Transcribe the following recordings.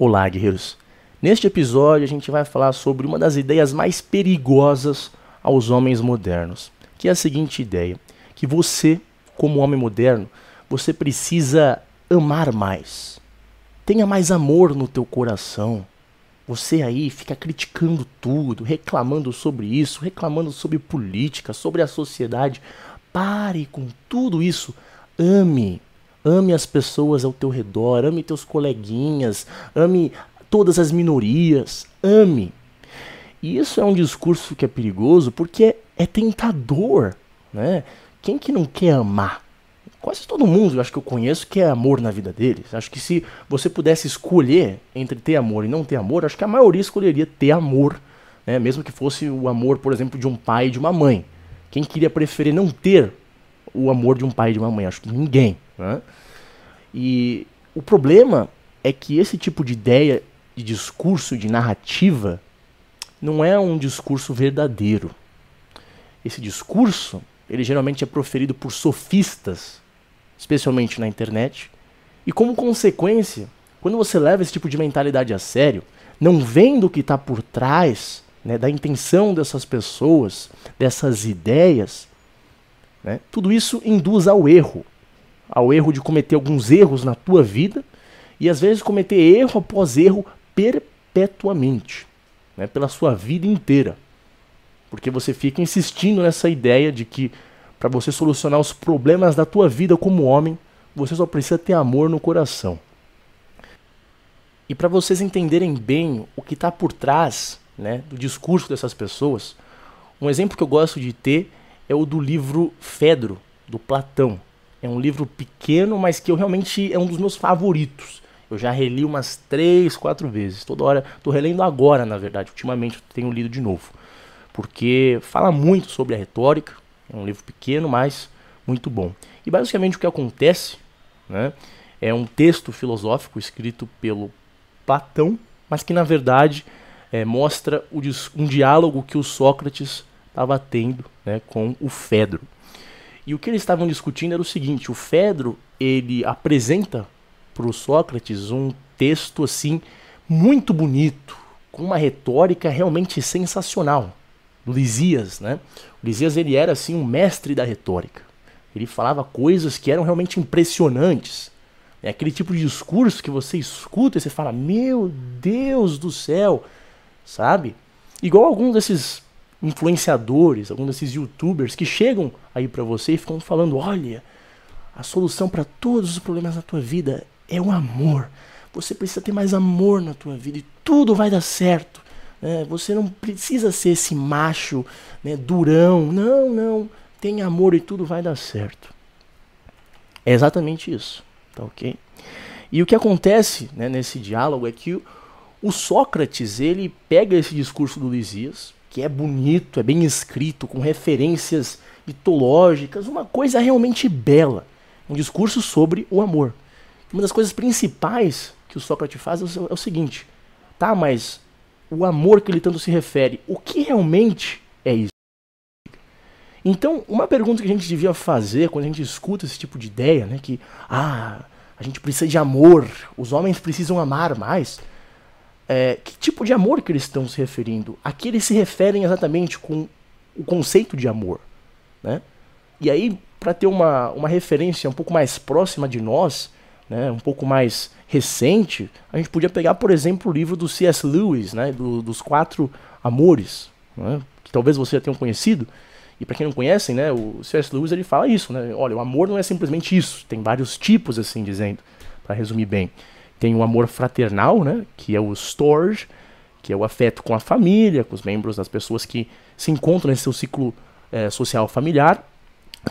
Olá, guerreiros! Neste episódio a gente vai falar sobre uma das ideias mais perigosas aos homens modernos, que é a seguinte ideia: que você, como homem moderno, você precisa amar mais. Tenha mais amor no teu coração. Você aí fica criticando tudo, reclamando sobre isso, reclamando sobre política, sobre a sociedade. Pare com tudo isso. Ame. Ame as pessoas ao teu redor, ame teus coleguinhas, ame todas as minorias, ame. E isso é um discurso que é perigoso porque é, tentador, né? Quem que não quer amar? Quase todo mundo, eu acho que eu conheço, quer amor na vida deles. Acho que se você pudesse escolher entre ter amor e não ter amor, acho que a maioria escolheria ter amor, né? Mesmo que fosse o amor, por exemplo, de um pai e de uma mãe. Quem queria preferir não ter o amor de um pai e de uma mãe? Acho que ninguém. Né? E o problema é que esse tipo de ideia, de discurso, de narrativa, não é um discurso verdadeiro. Esse discurso, ele geralmente é proferido por sofistas, especialmente na internet, e como consequência, quando você leva esse tipo de mentalidade a sério, não vendo o que está por trás né, da intenção dessas pessoas, dessas ideias, né, tudo isso induz ao erro ao erro de cometer alguns erros na tua vida e às vezes cometer erro após erro perpetuamente, né, pela sua vida inteira. Porque você fica insistindo nessa ideia de que para você solucionar os problemas da tua vida como homem, você só precisa ter amor no coração. E para vocês entenderem bem o que está por trás né, do discurso dessas pessoas, um exemplo que eu gosto de ter é o do livro Fedro, do Platão. É um livro pequeno, mas que eu realmente é um dos meus favoritos. Eu já reli umas três, quatro vezes. Toda hora. Tô relendo agora, na verdade. Ultimamente tenho lido de novo. Porque fala muito sobre a retórica. É um livro pequeno, mas muito bom. E basicamente o que acontece né, é um texto filosófico escrito pelo Platão, mas que na verdade é, mostra um diálogo que o Sócrates estava tendo né, com o Fedro. E o que eles estavam discutindo era o seguinte: o Fedro ele apresenta para o Sócrates um texto assim muito bonito, com uma retórica realmente sensacional. Lisias, né? O Lisias ele era assim um mestre da retórica. Ele falava coisas que eram realmente impressionantes. É aquele tipo de discurso que você escuta e você fala: "Meu Deus do céu", sabe? Igual alguns desses influenciadores, alguns desses youtubers que chegam aí para você e ficam falando: olha, a solução para todos os problemas da tua vida é o amor. Você precisa ter mais amor na tua vida e tudo vai dar certo. Né? Você não precisa ser esse macho né, durão. Não, não. Tem amor e tudo vai dar certo. É exatamente isso. Tá ok? E o que acontece né, nesse diálogo é que o, Sócrates ele pega esse discurso do Lisias, que é bonito, é bem escrito, com referências mitológicas, uma coisa realmente bela. Um discurso sobre o amor. Uma das coisas principais que o Sócrates faz é o seguinte: tá, mas o amor que ele tanto se refere, o que realmente é isso? Então, uma pergunta que a gente devia fazer quando a gente escuta esse tipo de ideia, né, que ah, a gente precisa de amor, os homens precisam amar mais é, que tipo de amor que eles estão se referindo? A que eles se referem exatamente com o conceito de amor, né? E aí, para ter uma, uma referência um pouco mais próxima de nós, né, um pouco mais recente, a gente podia pegar, por exemplo, o livro do C.S. Lewis, né, do, dos Quatro Amores, né, que talvez você já tenha conhecido. E para quem não conhece, né, o C.S. Lewis ele fala isso, né? Olha, o amor não é simplesmente isso, tem vários tipos, assim dizendo, para resumir bem. Tem o amor fraternal, né? Que é o storge, que é o afeto com a família, com os membros das pessoas que se encontram nesse seu ciclo é, social familiar.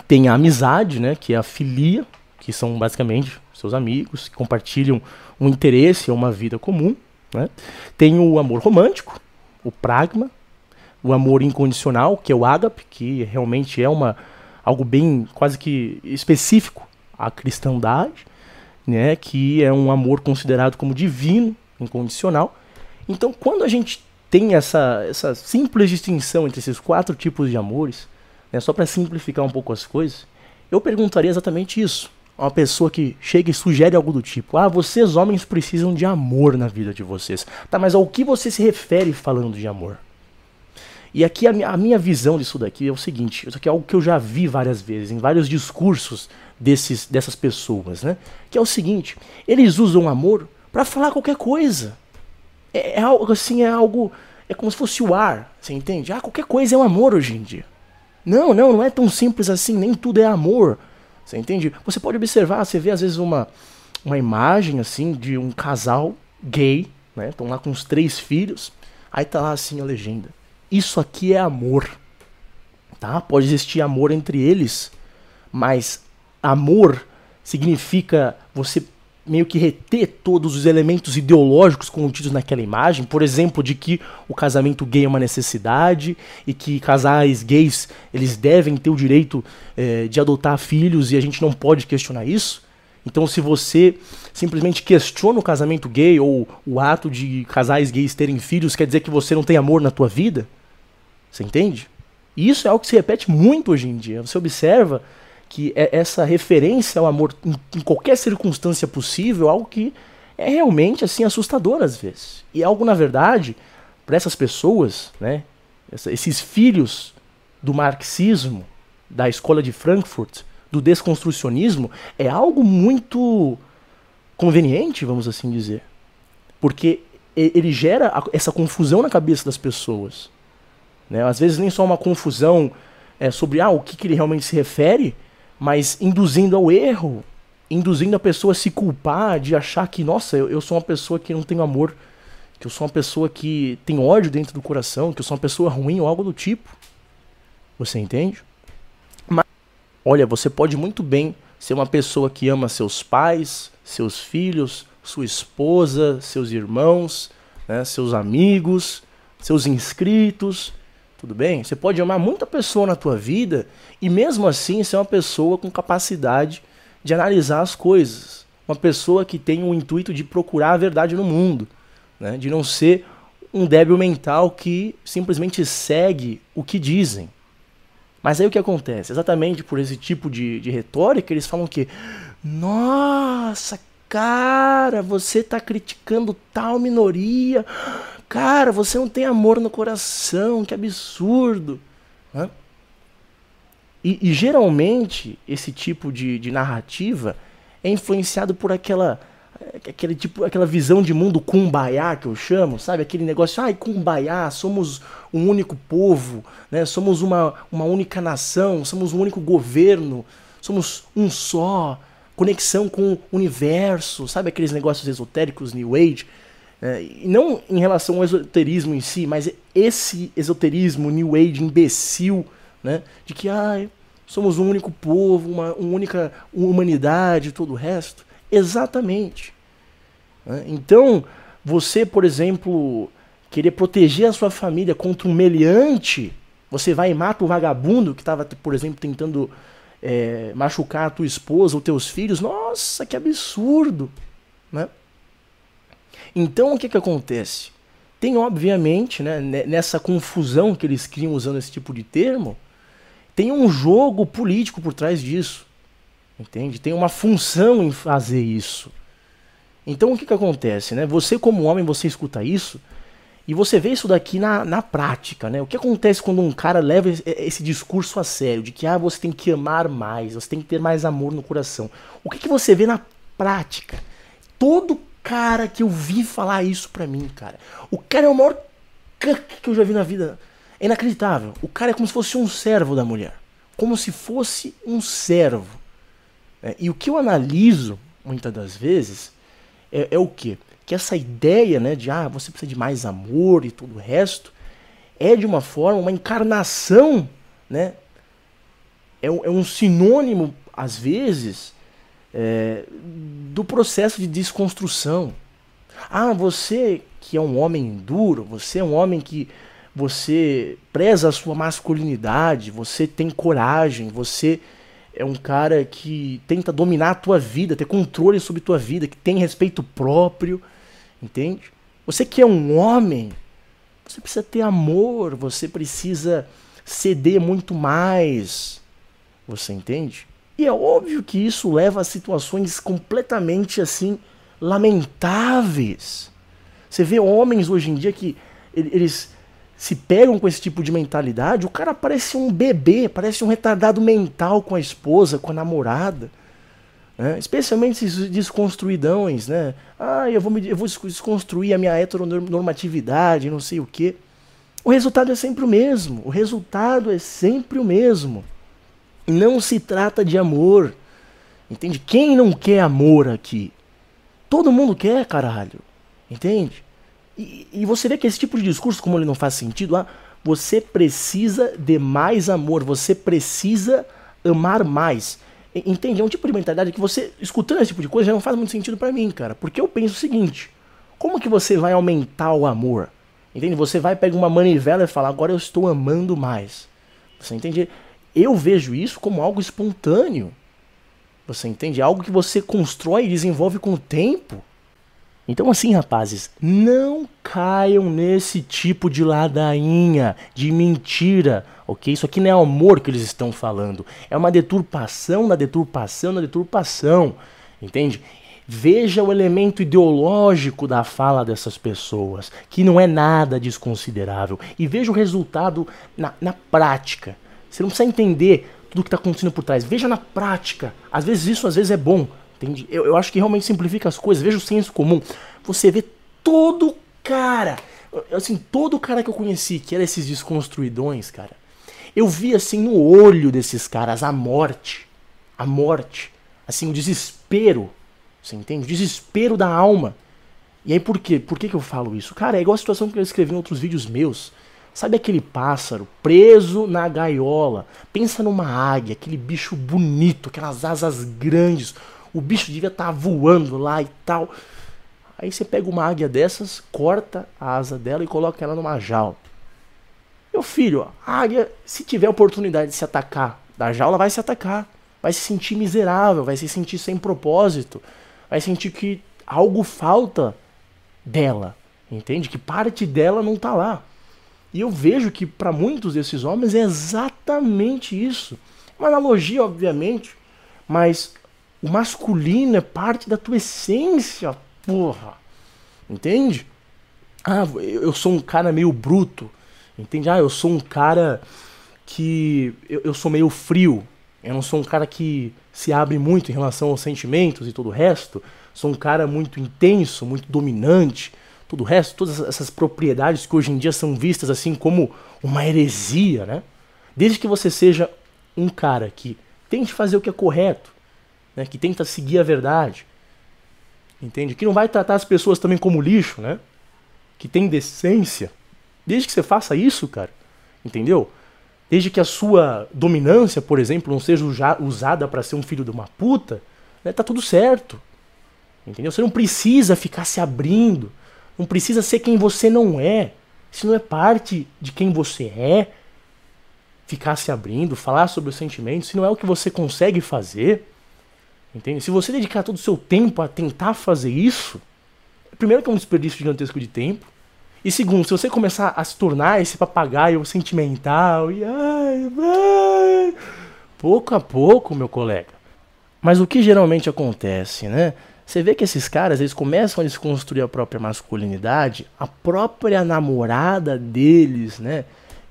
Tem a amizade, né? Que é a filia, que são basicamente seus amigos, que compartilham um interesse uma vida comum. Né? Tem o amor romântico, o pragma, o amor incondicional, que é o ágape, que realmente é uma algo bem quase que específico à cristandade né, que é um amor considerado como divino, incondicional. Então, quando a gente tem essa, essa simples distinção entre esses quatro tipos de amores, né, só para simplificar um pouco as coisas, eu perguntaria exatamente isso. uma pessoa que chega e sugere algo do tipo: Ah, vocês homens precisam de amor na vida de vocês. Tá, mas ao que você se refere falando de amor? E aqui a minha, a minha visão disso daqui é o seguinte: isso aqui é algo que eu já vi várias vezes, em vários discursos desses, dessas pessoas, né? Que é o seguinte: eles usam amor para falar qualquer coisa. É, é, algo assim, é algo. É como se fosse o ar, você entende? Ah, qualquer coisa é um amor hoje em dia. Não, não, não é tão simples assim, nem tudo é amor. Você entende? Você pode observar, você vê às vezes uma, uma imagem assim de um casal gay, né? Estão lá com os três filhos. Aí tá lá assim a legenda. Isso aqui é amor. Tá? Pode existir amor entre eles, mas amor significa você meio que reter todos os elementos ideológicos contidos naquela imagem, por exemplo, de que o casamento gay é uma necessidade e que casais gays eles devem ter o direito é, de adotar filhos e a gente não pode questionar isso. Então, se você simplesmente questiona o casamento gay ou o ato de casais gays terem filhos, quer dizer que você não tem amor na tua vida? Você entende? E isso é algo que se repete muito hoje em dia. Você observa que é essa referência ao amor em, qualquer circunstância possível, algo que é realmente assim assustador às vezes. E é algo na verdade para essas pessoas, né, esses filhos do marxismo, da escola de Frankfurt, do desconstrucionismo, é algo muito conveniente, vamos assim dizer. Porque ele gera essa confusão na cabeça das pessoas. Né? Às vezes nem só uma confusão é, sobre ah, o que, que ele realmente se refere, mas induzindo ao erro, induzindo a pessoa a se culpar de achar que, nossa, eu, eu sou uma pessoa que não tenho amor, que eu sou uma pessoa que tem ódio dentro do coração, que eu sou uma pessoa ruim ou algo do tipo. Você entende? Mas, olha, você pode muito bem ser uma pessoa que ama seus pais, seus filhos, sua esposa, seus irmãos, né, seus amigos, seus inscritos, tudo bem? Você pode amar muita pessoa na tua vida e mesmo assim ser uma pessoa com capacidade de analisar as coisas. Uma pessoa que tem o intuito de procurar a verdade no mundo. Né? De não ser um débil mental que simplesmente segue o que dizem. Mas aí o que acontece? Exatamente por esse tipo de, de retórica, eles falam que, nossa, cara, você está criticando tal minoria Cara, você não tem amor no coração, que absurdo. Né? E, e, geralmente esse tipo de, de narrativa é influenciado por aquela aquele tipo, aquela visão de mundo kumbaya que eu chamo, sabe? Aquele negócio, ai, kumbaya, somos um único povo, né? Somos uma, uma única nação, somos um único governo, somos um só, conexão com o universo, sabe aqueles negócios esotéricos New Age? É, e não em relação ao esoterismo em si, mas esse esoterismo New Age imbecil, né? De que ah, somos um único povo, uma, uma única humanidade, todo o resto. Exatamente. Né? Então, você, por exemplo, querer proteger a sua família contra um meliante, você vai e mata o vagabundo que estava, por exemplo, tentando é, machucar a tua esposa ou teus filhos. Nossa, que absurdo! Né? Então o que, que acontece? Tem, obviamente, né, nessa confusão que eles criam usando esse tipo de termo, tem um jogo político por trás disso. Entende? Tem uma função em fazer isso. Então o que, que acontece? Né? Você, como homem, você escuta isso e você vê isso daqui na, na prática. Né? O que acontece quando um cara leva esse discurso a sério, de que ah, você tem que amar mais, você tem que ter mais amor no coração? O que, que você vê na prática? Todo cara que eu vi falar isso pra mim, cara. O cara é o maior que eu já vi na vida. É inacreditável. O cara é como se fosse um servo da mulher. Como se fosse um servo. É, e o que eu analiso, muitas das vezes, é, é o quê? Que essa ideia né, de ah, você precisa de mais amor e tudo o resto, é de uma forma, uma encarnação, né? É, é um sinônimo, às vezes, é, do processo de desconstrução. Ah, você que é um homem duro, você é um homem que você preza a sua masculinidade, você tem coragem, você é um cara que tenta dominar a tua vida, ter controle sobre tua vida, que tem respeito próprio, entende? Você que é um homem, você precisa ter amor, você precisa ceder muito mais. Você entende? E é óbvio que isso leva a situações completamente assim lamentáveis. Você vê homens hoje em dia que eles se pegam com esse tipo de mentalidade, o cara parece um bebê, parece um retardado mental com a esposa, com a namorada. Né? Especialmente esses desconstruidões, né? Ah, eu vou, me, eu vou desconstruir a minha heteronormatividade, não sei o quê. O resultado é sempre o mesmo. O resultado é sempre o mesmo. Não se trata de amor. Entende? Quem não quer amor aqui? Todo mundo quer, caralho. Entende? E, e, você vê que esse tipo de discurso, como ele não faz sentido, ah, você precisa de mais amor, você precisa amar mais. Entende? É um tipo de mentalidade que você, escutando esse tipo de coisa, já não faz muito sentido para mim, cara. Porque eu penso o seguinte: como que você vai aumentar o amor? Entende? Você vai pegar uma manivela e falar, agora eu estou amando mais. Você entende? Eu vejo isso como algo espontâneo. Você entende? Algo que você constrói e desenvolve com o tempo. Então, assim, rapazes, não caiam nesse tipo de ladainha, de mentira, ok? Isso aqui não é amor que eles estão falando. É uma deturpação na deturpação na deturpação, entende? Veja o elemento ideológico da fala dessas pessoas, que não é nada desconsiderável. E veja o resultado na, na prática. Você não precisa entender tudo que está acontecendo por trás. Veja na prática. Às vezes isso às vezes é bom. Entende? Eu, eu acho que realmente simplifica as coisas. Veja o senso comum. Você vê todo cara, assim, todo cara que eu conheci, que era esses desconstruidões, cara. Eu vi assim no olho desses caras a morte. A morte. Assim, o desespero. Você entende? O desespero da alma. E aí por quê? Por que, que eu falo isso? Cara, é igual a situação que eu escrevi em outros vídeos meus. Sabe aquele pássaro preso na gaiola? Pensa numa águia, aquele bicho bonito, aquelas asas grandes, o bicho devia estar tá voando lá e tal. Aí você pega uma águia dessas, corta a asa dela e coloca ela numa jaula. Meu filho, a águia, se tiver oportunidade de se atacar da jaula, vai se atacar. Vai se sentir miserável, vai se sentir sem propósito. Vai sentir que algo falta dela. Entende? Que parte dela não está lá. E eu vejo que para muitos desses homens é exatamente isso. Uma analogia, obviamente, mas o masculino é parte da tua essência, porra. Entende? Ah, eu sou um cara meio bruto. Entende? Ah, eu sou um cara que. Eu, eu sou meio frio. Eu não sou um cara que se abre muito em relação aos sentimentos e todo o resto. Sou um cara muito intenso, muito dominante. Todo o resto, todas essas propriedades que hoje em dia são vistas assim como uma heresia, né? Desde que você seja um cara que tente fazer o que é correto, né, que tenta seguir a verdade, entende? Que não vai tratar as pessoas também como lixo, né? Que tem decência. Desde que você faça isso, cara, entendeu? Desde que a sua dominância, por exemplo, não seja usada para ser um filho de uma puta, né, tá tudo certo. Entendeu? Você não precisa ficar se abrindo, não precisa ser quem você não é. Isso não é parte de quem você é. Ficar se abrindo, falar sobre os sentimentos, se não é o que você consegue fazer. Entende? Se você dedicar todo o seu tempo a tentar fazer isso, primeiro que é um desperdício gigantesco de tempo, e segundo, se você começar a se tornar esse papagaio sentimental e ai, ai, pouco a pouco, meu colega. Mas o que geralmente acontece, né? Você vê que esses caras, eles começam a desconstruir a própria masculinidade, a própria namorada deles, né,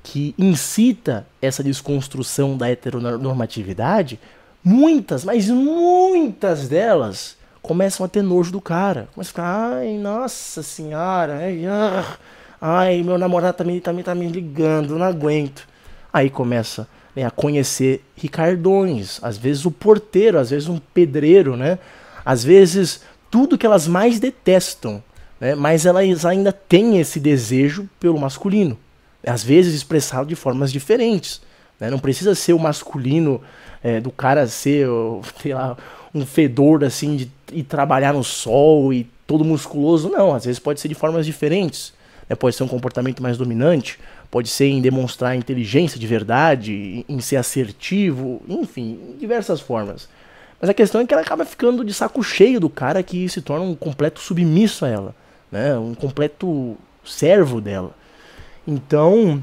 que incita essa desconstrução da heteronormatividade, muitas, mas muitas delas começam a ter nojo do cara. Começam a ficar, ai, nossa senhora, ai, ah, ai meu namorado também, também tá me ligando, não aguento. Aí começa né, a conhecer Ricardões, às vezes o porteiro, às vezes um pedreiro, né? Às vezes tudo que elas mais detestam, né? Mas elas ainda têm esse desejo pelo masculino, às vezes expressado de formas diferentes. Né? Não precisa ser o masculino é, do cara ser, sei lá, um fedor assim de ir trabalhar no sol e todo musculoso, não. Às vezes pode ser de formas diferentes. Né? Pode ser um comportamento mais dominante, pode ser em demonstrar inteligência de verdade, em ser assertivo, enfim, diversas formas. Mas a questão é que ela acaba ficando de saco cheio do cara que se torna um completo submisso a ela, né? Um completo servo dela. Então,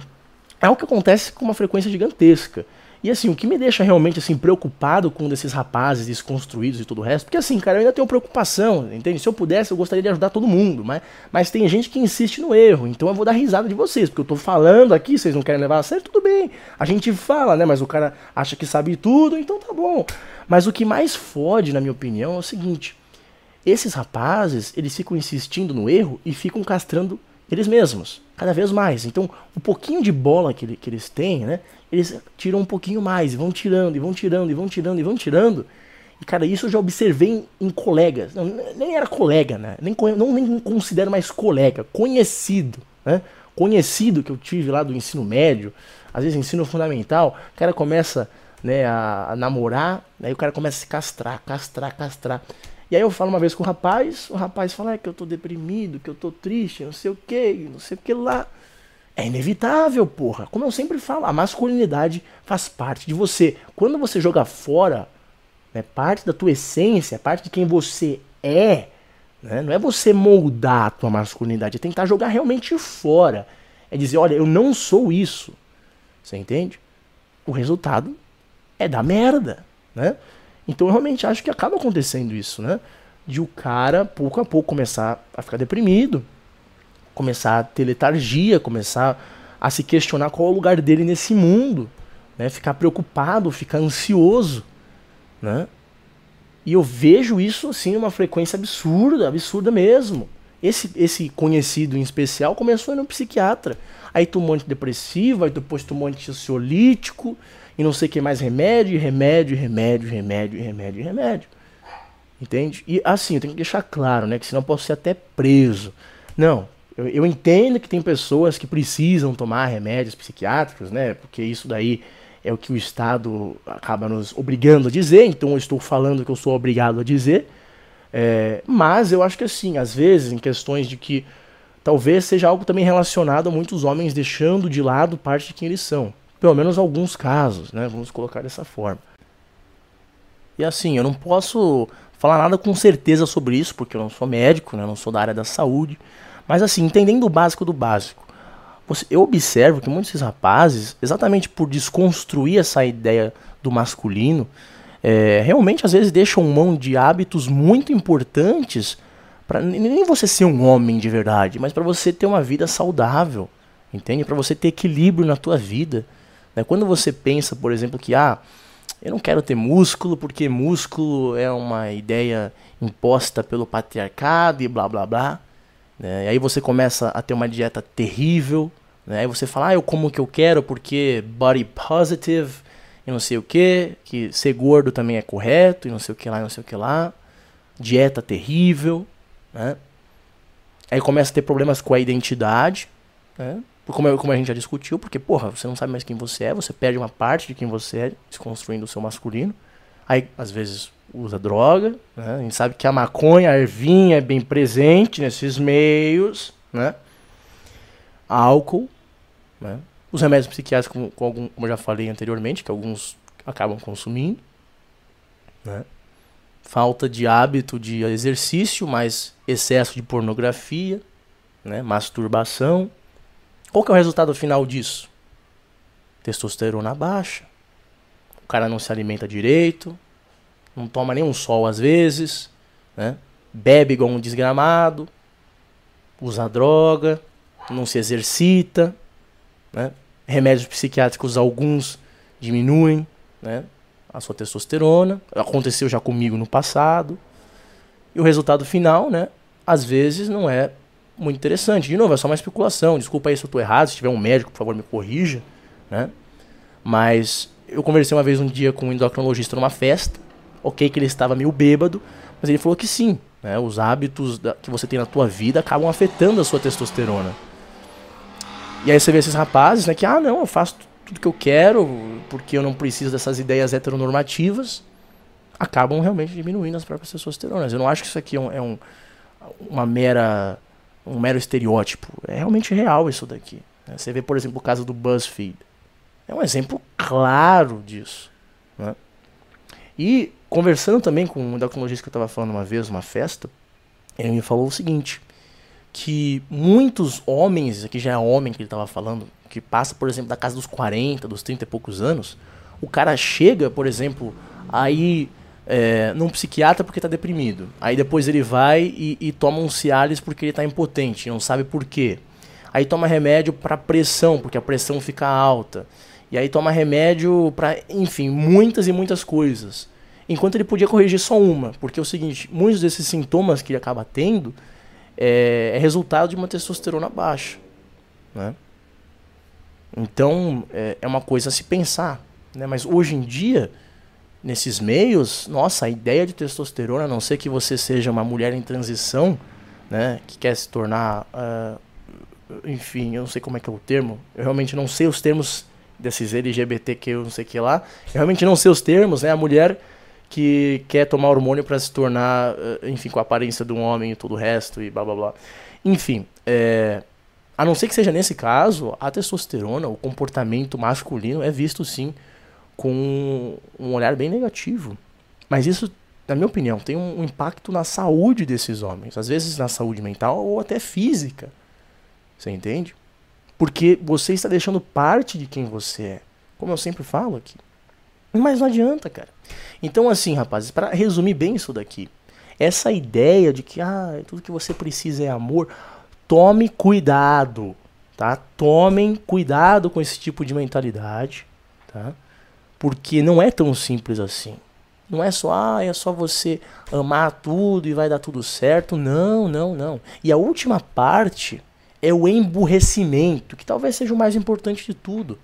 é o que acontece com uma frequência gigantesca. E assim, o que me deixa realmente assim preocupado com um desses rapazes desconstruídos e tudo o resto, porque assim, cara, eu ainda tenho preocupação, entende? Se eu pudesse, eu gostaria de ajudar todo mundo, mas, mas tem gente que insiste no erro, então eu vou dar risada de vocês, porque eu tô falando aqui, vocês não querem levar a sério, tudo bem. A gente fala, né, mas o cara acha que sabe tudo, então tá bom. Mas o que mais fode, na minha opinião, é o seguinte: esses rapazes, eles ficam insistindo no erro e ficam castrando eles mesmos, cada vez mais. Então, o pouquinho de bola que, que eles têm, né? Eles tiram um pouquinho mais, e vão tirando, e vão tirando, e vão tirando, e vão tirando. E, cara, isso eu já observei em, em colegas. Não, nem era colega, né? Nem, não nem considero mais colega, conhecido, né? Conhecido que eu tive lá do ensino médio, às vezes ensino fundamental, o cara começa né, a, a namorar, aí o cara começa a se castrar, castrar, castrar. E aí eu falo uma vez com o rapaz, o rapaz fala é, que eu tô deprimido, que eu tô triste, não sei o que, não sei o que lá. É inevitável, porra. Como eu sempre falo, a masculinidade faz parte de você. Quando você joga fora, né, parte da tua essência, parte de quem você é, né, não é você moldar a tua masculinidade, é tentar jogar realmente fora. É dizer, olha, eu não sou isso. Você entende? O resultado é da merda, né? Então eu realmente acho que acaba acontecendo isso, né? De o cara, pouco a pouco, começar a ficar deprimido, começar a ter letargia, começar a se questionar qual é o lugar dele nesse mundo, né? Ficar preocupado, ficar ansioso, né? E eu vejo isso assim uma frequência absurda, absurda mesmo. Esse, esse conhecido em especial começou no psiquiatra. Aí tomou antidepressivo, aí depois tomou antiansiolítico, e não sei o que mais remédio, remédio, remédio, remédio, remédio, remédio. Entende? E assim, eu tenho que deixar claro, né? Que senão eu posso ser até preso. Não, eu, eu entendo que tem pessoas que precisam tomar remédios psiquiátricos, né? Porque isso daí é o que o Estado acaba nos obrigando a dizer, então eu estou falando que eu sou obrigado a dizer. É, mas eu acho que assim, às vezes, em questões de que talvez seja algo também relacionado a muitos homens deixando de lado parte de quem eles são. Pelo menos alguns casos, né? Vamos colocar dessa forma. E assim, eu não posso falar nada com certeza sobre isso, porque eu não sou médico, né? Não sou da área da saúde. Mas assim, entendendo o básico do básico, eu observo que muitos rapazes, exatamente por desconstruir essa ideia do masculino, é, realmente às vezes deixam mão de hábitos muito importantes para nem você ser um homem de verdade, mas para você ter uma vida saudável, entende? Para você ter equilíbrio na tua vida. Né? Quando você pensa, por exemplo, que ah, eu não quero ter músculo porque músculo é uma ideia imposta pelo patriarcado e blá blá blá. Né? E aí você começa a ter uma dieta terrível. Né? Aí você fala, ah, eu como o que eu quero porque body positive e não sei o que, que ser gordo também é correto e não sei o que lá, e não sei o que lá. Dieta terrível. Né? Aí começa a ter problemas com a identidade. Né? Como, como a gente já discutiu, porque, porra, você não sabe mais quem você é, você perde uma parte de quem você é, desconstruindo o seu masculino. Aí, às vezes, usa droga, né? A gente sabe que a maconha, a ervinha é bem presente nesses meios, né? Álcool, né? Os remédios psiquiátricos, com, com algum, como eu já falei anteriormente, que alguns acabam consumindo, né? Falta de hábito de exercício, mas excesso de pornografia, né? Masturbação, qual que é o resultado final disso? Testosterona baixa. O cara não se alimenta direito, não toma nenhum sol às vezes, né? Bebe igual um desgramado, usa droga, não se exercita, né? Remédios psiquiátricos alguns diminuem, né? A sua testosterona. Aconteceu já comigo no passado. E o resultado final, né? Às vezes não é muito interessante. De novo, é só uma especulação. Desculpa aí se eu estou errado. Se tiver um médico, por favor, me corrija. Né? Mas eu conversei uma vez um dia com um endocrinologista numa festa. Ok, que ele estava meio bêbado, mas ele falou que sim. Né? Os hábitos da, que você tem na tua vida acabam afetando a sua testosterona. E aí você vê esses rapazes, né? Que, ah, não, eu faço tudo que eu quero porque eu não preciso dessas ideias heteronormativas. Acabam realmente diminuindo as próprias testosteronas. Eu não acho que isso aqui é, um, é um, uma mera um mero estereótipo. É realmente real isso daqui. Né? Você vê, por exemplo, o caso do BuzzFeed. É um exemplo claro disso. Né? E conversando também com um endocrinologista que eu estava falando uma vez, numa festa, ele me falou o seguinte, que muitos homens, aqui já é homem que ele estava falando, que passa, por exemplo, da casa dos 40, dos 30 e poucos anos, o cara chega, por exemplo, aí é, num psiquiatra porque está deprimido. Aí depois ele vai e, e toma um Cialis porque ele está impotente, não sabe por quê. Aí toma remédio para pressão, porque a pressão fica alta. E aí toma remédio para, enfim, muitas e muitas coisas. Enquanto ele podia corrigir só uma, porque é o seguinte, muitos desses sintomas que ele acaba tendo é, é resultado de uma testosterona baixa, né? Então é, é uma coisa a se pensar, né? Mas hoje em dia nesses meios, nossa, a ideia de testosterona, a não ser que você seja uma mulher em transição, né, que quer se tornar, uh, enfim, eu não sei como é que é o termo, eu realmente não sei os termos desses LGBTQ, eu não sei que lá, eu realmente não sei os termos, né, a mulher que quer tomar hormônio para se tornar, uh, enfim, com a aparência de um homem e todo o resto e blá blá blá. Enfim, é, a não ser que seja nesse caso, a testosterona, o comportamento masculino é visto sim com um olhar bem negativo. Mas isso, na minha opinião, tem um impacto na saúde desses homens, às vezes na saúde mental ou até física. Você entende? Porque você está deixando parte de quem você é, como eu sempre falo aqui. Mas não adianta, cara. Então, assim, rapazes, para resumir bem isso daqui, essa ideia de que ah, tudo que você precisa é amor, tome cuidado, tá? Tomem cuidado com esse tipo de mentalidade, tá? Porque não é tão simples assim. Não é só, ah, é só você amar tudo e vai dar tudo certo. Não, não, não. E a última parte é o emburrecimento, que talvez seja o mais importante de tudo.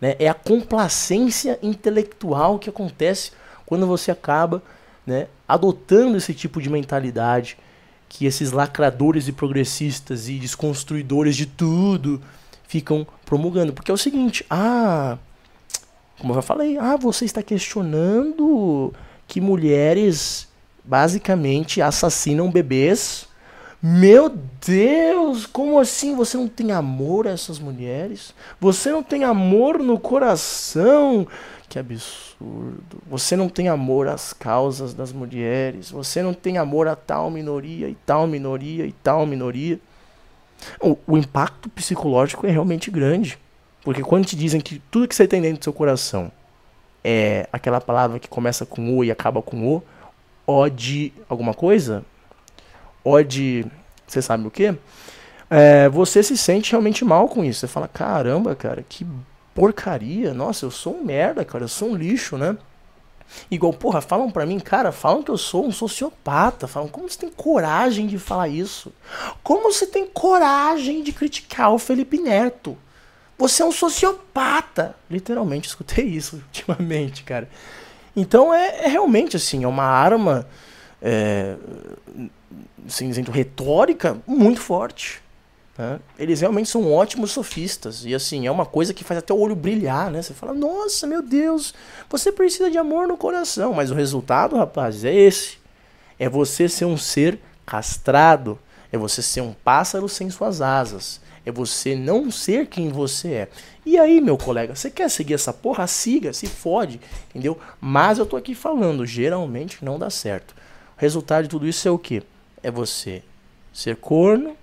Né? É a complacência intelectual que acontece quando você acaba né, adotando esse tipo de mentalidade que esses lacradores e progressistas e desconstruidores de tudo ficam promulgando. Porque é o seguinte, ah, como eu já falei, ah, você está questionando que mulheres basicamente assassinam bebês. Meu Deus, como assim você não tem amor a essas mulheres? Você não tem amor no coração? Que absurdo. Você não tem amor às causas das mulheres. Você não tem amor a tal minoria e tal minoria e tal minoria. O, o impacto psicológico é realmente grande. Porque quando te dizem que tudo que você tem dentro do seu coração é aquela palavra que começa com O e acaba com O, O de alguma coisa, O de. Você sabe o que? É, você se sente realmente mal com isso. Você fala: caramba, cara, que porcaria. Nossa, eu sou um merda, cara, eu sou um lixo, né? Igual, porra, falam pra mim, cara, falam que eu sou um sociopata. Falam, como você tem coragem de falar isso? Como você tem coragem de criticar o Felipe Neto? Você é um sociopata. Literalmente, escutei isso ultimamente, cara. Então é, é realmente assim, é uma arma, é, assim dizendo, retórica muito forte. Né? Eles realmente são ótimos sofistas. E assim, é uma coisa que faz até o olho brilhar, né? Você fala, nossa, meu Deus, você precisa de amor no coração. Mas o resultado, rapaz, é esse. É você ser um ser castrado. É você ser um pássaro sem suas asas. É você não ser quem você é. E aí, meu colega, você quer seguir essa porra? Siga, se fode, entendeu? Mas eu tô aqui falando, geralmente não dá certo. O resultado de tudo isso é o quê? É você ser corno,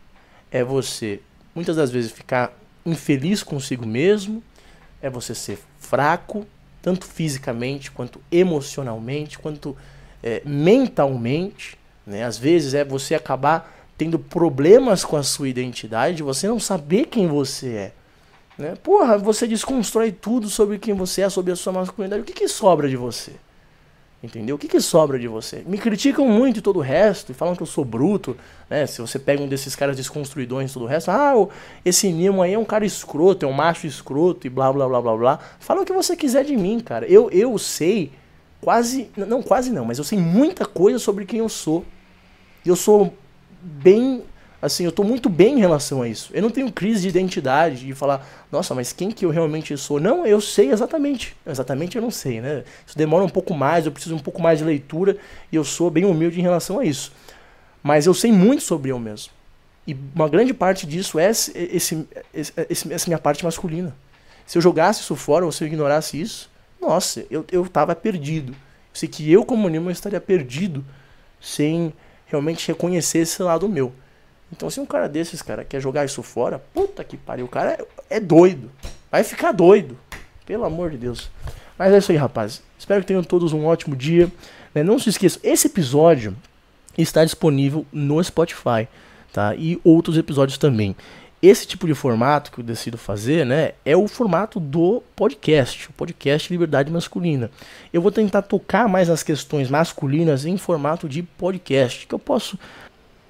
é você muitas das vezes ficar infeliz consigo mesmo, é você ser fraco, tanto fisicamente quanto emocionalmente, quanto é, mentalmente. Né? Às vezes é você acabar tendo problemas com a sua identidade, você não saber quem você é. Né? Porra, você desconstrói tudo sobre quem você é, sobre a sua masculinidade. O que, que sobra de você? Entendeu? O que, que sobra de você? Me criticam muito e todo o resto, e falam que eu sou bruto, né? Se você pega um desses caras desconstruidões e todo o resto, ah, esse Nimo aí é um cara escroto, é um macho escroto e blá blá blá blá blá. Fala o que você quiser de mim, cara. Eu, eu sei quase, não quase não, mas eu sei muita coisa sobre quem eu sou. Eu sou bem. Assim, eu tô muito bem em relação a isso. Eu não tenho crise de identidade de falar, nossa, mas quem que eu realmente sou? Não, eu sei exatamente. Exatamente eu não sei, né? Isso demora um pouco mais, eu preciso um pouco mais de leitura e eu sou bem humilde em relação a isso. Mas eu sei muito sobre eu mesmo. E uma grande parte disso é esse, esse, esse, essa minha parte masculina. Se eu jogasse isso fora ou se eu ignorasse isso, nossa, eu, eu tava perdido. Eu sei que eu, como Nimo, estaria perdido sem realmente reconhecer esse lado meu. Então, se um cara desses, cara, quer jogar isso fora, puta que pariu, o cara é, é doido. Vai ficar doido. Pelo amor de Deus. Mas é isso aí, rapaz. Espero que tenham todos um ótimo dia. Né? Não se esqueçam, esse episódio está disponível no Spotify, tá? E outros episódios também. Esse tipo de formato que eu decido fazer, né, é o formato do podcast, o podcast Liberdade Masculina. Eu vou tentar tocar mais nas questões masculinas em formato de podcast, que eu posso,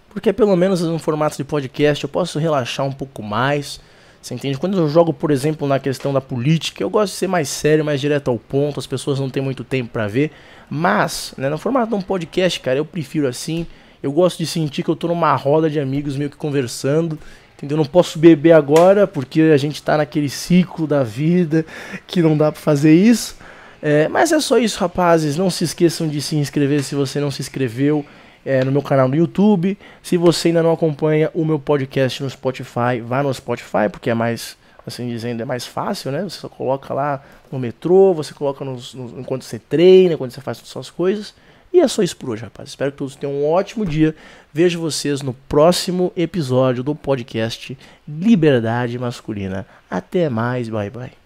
porque pelo menos no formato de podcast eu posso relaxar um pouco mais. Você entende? Quando eu jogo, por exemplo, na questão da política, eu gosto de ser mais sério, mais direto ao ponto, as pessoas não têm muito tempo para ver. Mas, né, no formato de um podcast, cara, eu prefiro assim. Eu gosto de sentir que eu tô numa roda de amigos meio que conversando Entendeu? Não posso beber agora porque a gente está naquele ciclo da vida que não dá para fazer isso. É, mas é só isso, rapazes. Não se esqueçam de se inscrever se você não se inscreveu é, no meu canal no YouTube. Se você ainda não acompanha o meu podcast no Spotify, vá no Spotify porque é mais, assim dizendo, é mais fácil, né? Você só coloca lá no metrô, você coloca nos, nos, enquanto você treina, enquanto você faz suas coisas. E é só isso por hoje, rapaz. Espero que todos tenham um ótimo dia. Vejo vocês no próximo episódio do podcast Liberdade Masculina. Até mais, bye bye.